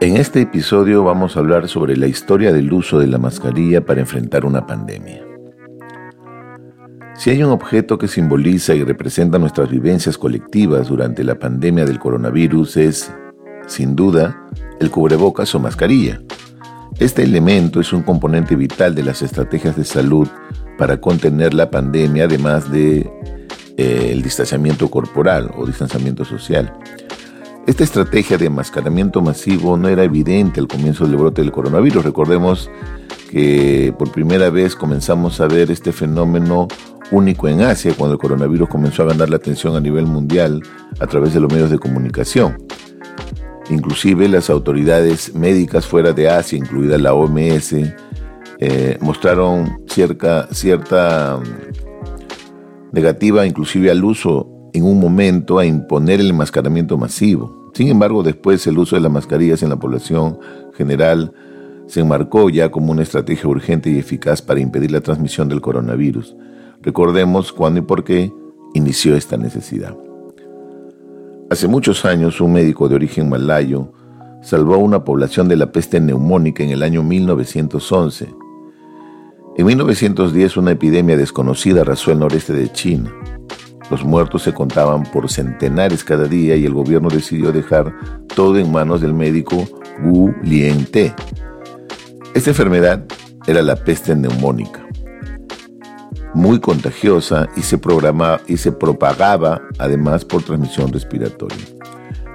En este episodio vamos a hablar sobre la historia del uso de la mascarilla para enfrentar una pandemia. Si hay un objeto que simboliza y representa nuestras vivencias colectivas durante la pandemia del coronavirus es, sin duda, el cubrebocas o mascarilla. Este elemento es un componente vital de las estrategias de salud para contener la pandemia, además de eh, el distanciamiento corporal o distanciamiento social. Esta estrategia de enmascaramiento masivo no era evidente al comienzo del brote del coronavirus. Recordemos que por primera vez comenzamos a ver este fenómeno único en Asia cuando el coronavirus comenzó a ganar la atención a nivel mundial a través de los medios de comunicación. Inclusive las autoridades médicas fuera de Asia, incluida la OMS, eh, mostraron cierta, cierta mm, negativa inclusive al uso en un momento a imponer el enmascaramiento masivo. Sin embargo, después el uso de las mascarillas en la población general se enmarcó ya como una estrategia urgente y eficaz para impedir la transmisión del coronavirus. Recordemos cuándo y por qué inició esta necesidad. Hace muchos años, un médico de origen malayo salvó a una población de la peste neumónica en el año 1911. En 1910, una epidemia desconocida arrasó el noreste de China. Los muertos se contaban por centenares cada día y el gobierno decidió dejar todo en manos del médico Wu Lien-te. Esta enfermedad era la peste neumónica, muy contagiosa y se, y se propagaba además por transmisión respiratoria.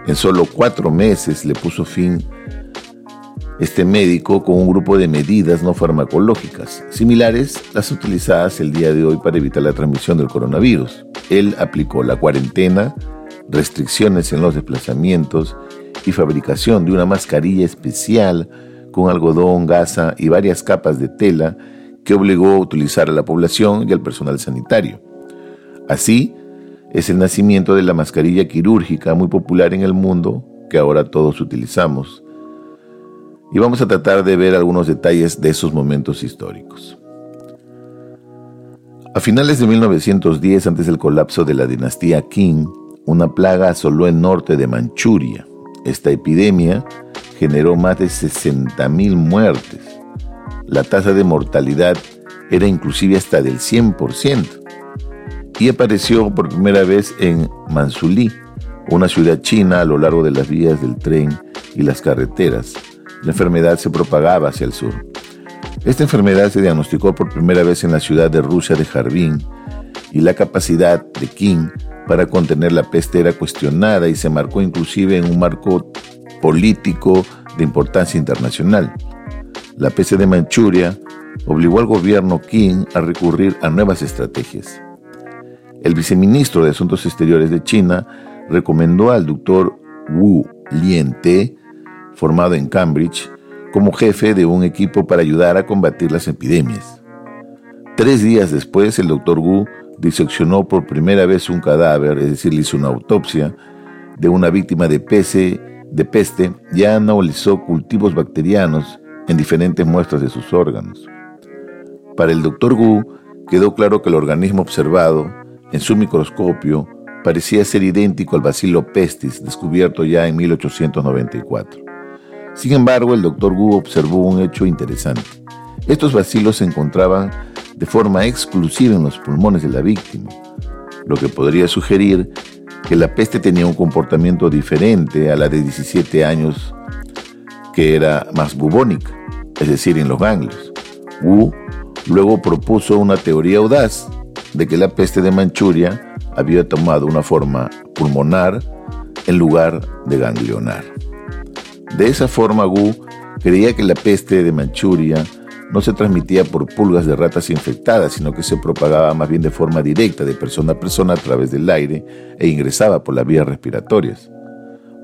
En solo cuatro meses le puso fin este médico con un grupo de medidas no farmacológicas, similares las utilizadas el día de hoy para evitar la transmisión del coronavirus. Él aplicó la cuarentena, restricciones en los desplazamientos y fabricación de una mascarilla especial con algodón, gasa y varias capas de tela que obligó a utilizar a la población y al personal sanitario. Así es el nacimiento de la mascarilla quirúrgica muy popular en el mundo que ahora todos utilizamos y vamos a tratar de ver algunos detalles de esos momentos históricos. A finales de 1910, antes del colapso de la dinastía Qing, una plaga asoló el norte de Manchuria. Esta epidemia generó más de 60.000 muertes. La tasa de mortalidad era inclusive hasta del 100% y apareció por primera vez en Mansulí, una ciudad china a lo largo de las vías del tren y las carreteras, la enfermedad se propagaba hacia el sur. Esta enfermedad se diagnosticó por primera vez en la ciudad de Rusia de Jardín y la capacidad de King para contener la peste era cuestionada y se marcó inclusive en un marco político de importancia internacional. La peste de Manchuria obligó al gobierno Qing a recurrir a nuevas estrategias. El viceministro de Asuntos Exteriores de China recomendó al doctor Wu Liente formado en Cambridge, como jefe de un equipo para ayudar a combatir las epidemias. Tres días después, el doctor Wu diseccionó por primera vez un cadáver, es decir, hizo una autopsia de una víctima de, de peste y analizó cultivos bacterianos en diferentes muestras de sus órganos. Para el doctor Wu quedó claro que el organismo observado en su microscopio parecía ser idéntico al bacilo pestis descubierto ya en 1894. Sin embargo, el doctor Wu observó un hecho interesante. Estos vacilos se encontraban de forma exclusiva en los pulmones de la víctima, lo que podría sugerir que la peste tenía un comportamiento diferente a la de 17 años, que era más bubónica, es decir, en los ganglios. Wu luego propuso una teoría audaz de que la peste de Manchuria había tomado una forma pulmonar en lugar de ganglionar. De esa forma, Wu creía que la peste de Manchuria no se transmitía por pulgas de ratas infectadas, sino que se propagaba más bien de forma directa de persona a persona a través del aire e ingresaba por las vías respiratorias.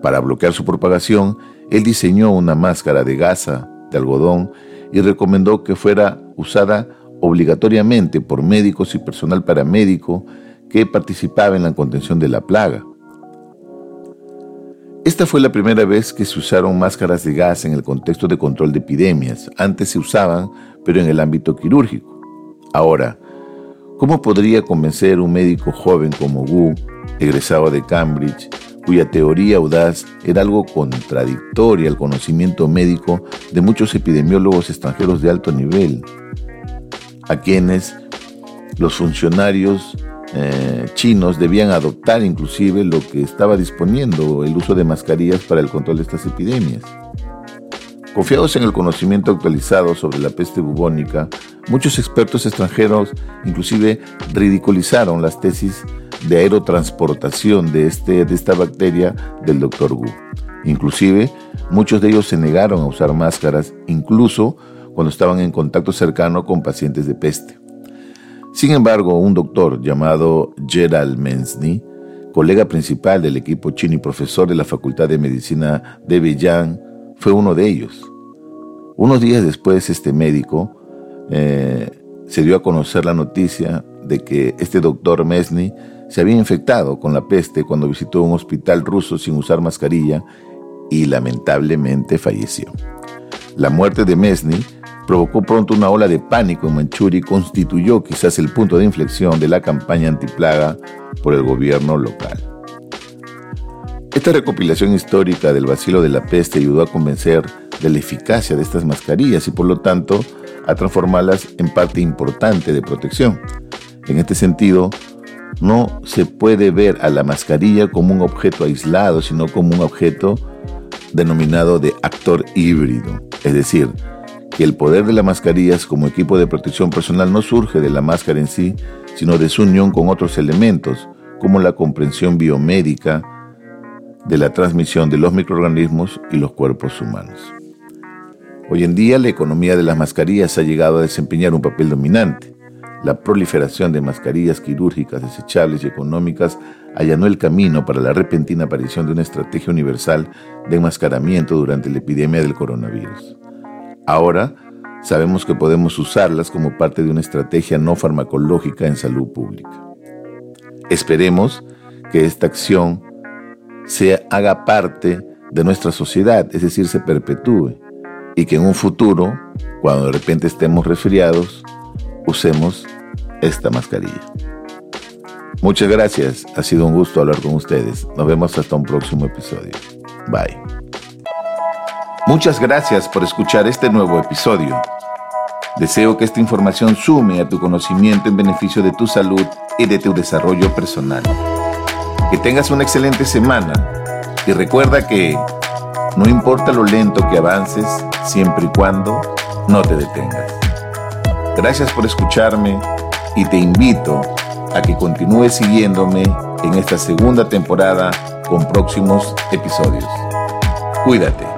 Para bloquear su propagación, él diseñó una máscara de gasa de algodón y recomendó que fuera usada obligatoriamente por médicos y personal paramédico que participaba en la contención de la plaga. Esta fue la primera vez que se usaron máscaras de gas en el contexto de control de epidemias. Antes se usaban, pero en el ámbito quirúrgico. Ahora, ¿cómo podría convencer un médico joven como Wu, egresado de Cambridge, cuya teoría audaz era algo contradictoria al conocimiento médico de muchos epidemiólogos extranjeros de alto nivel, a quienes los funcionarios eh, chinos debían adoptar inclusive lo que estaba disponiendo el uso de mascarillas para el control de estas epidemias. Confiados en el conocimiento actualizado sobre la peste bubónica, muchos expertos extranjeros inclusive ridiculizaron las tesis de aerotransportación de, este, de esta bacteria del Dr. Wu. Inclusive, muchos de ellos se negaron a usar máscaras, incluso cuando estaban en contacto cercano con pacientes de peste. Sin embargo, un doctor llamado Gerald Mensny, colega principal del equipo chino y profesor de la Facultad de Medicina de Beijing, fue uno de ellos. Unos días después, este médico eh, se dio a conocer la noticia de que este doctor Mesny se había infectado con la peste cuando visitó un hospital ruso sin usar mascarilla y lamentablemente falleció. La muerte de Mesny provocó pronto una ola de pánico en Manchuria y constituyó quizás el punto de inflexión de la campaña antiplaga por el gobierno local. Esta recopilación histórica del vacilo de la peste ayudó a convencer de la eficacia de estas mascarillas y por lo tanto a transformarlas en parte importante de protección. En este sentido, no se puede ver a la mascarilla como un objeto aislado, sino como un objeto denominado de actor híbrido, es decir, que el poder de las mascarillas como equipo de protección personal no surge de la máscara en sí, sino de su unión con otros elementos, como la comprensión biomédica de la transmisión de los microorganismos y los cuerpos humanos. Hoy en día la economía de las mascarillas ha llegado a desempeñar un papel dominante. La proliferación de mascarillas quirúrgicas desechables y económicas allanó el camino para la repentina aparición de una estrategia universal de enmascaramiento durante la epidemia del coronavirus. Ahora sabemos que podemos usarlas como parte de una estrategia no farmacológica en salud pública. Esperemos que esta acción se haga parte de nuestra sociedad, es decir, se perpetúe, y que en un futuro, cuando de repente estemos resfriados, usemos esta mascarilla. Muchas gracias, ha sido un gusto hablar con ustedes. Nos vemos hasta un próximo episodio. Bye. Muchas gracias por escuchar este nuevo episodio. Deseo que esta información sume a tu conocimiento en beneficio de tu salud y de tu desarrollo personal. Que tengas una excelente semana y recuerda que no importa lo lento que avances, siempre y cuando no te detengas. Gracias por escucharme y te invito a que continúes siguiéndome en esta segunda temporada con próximos episodios. Cuídate.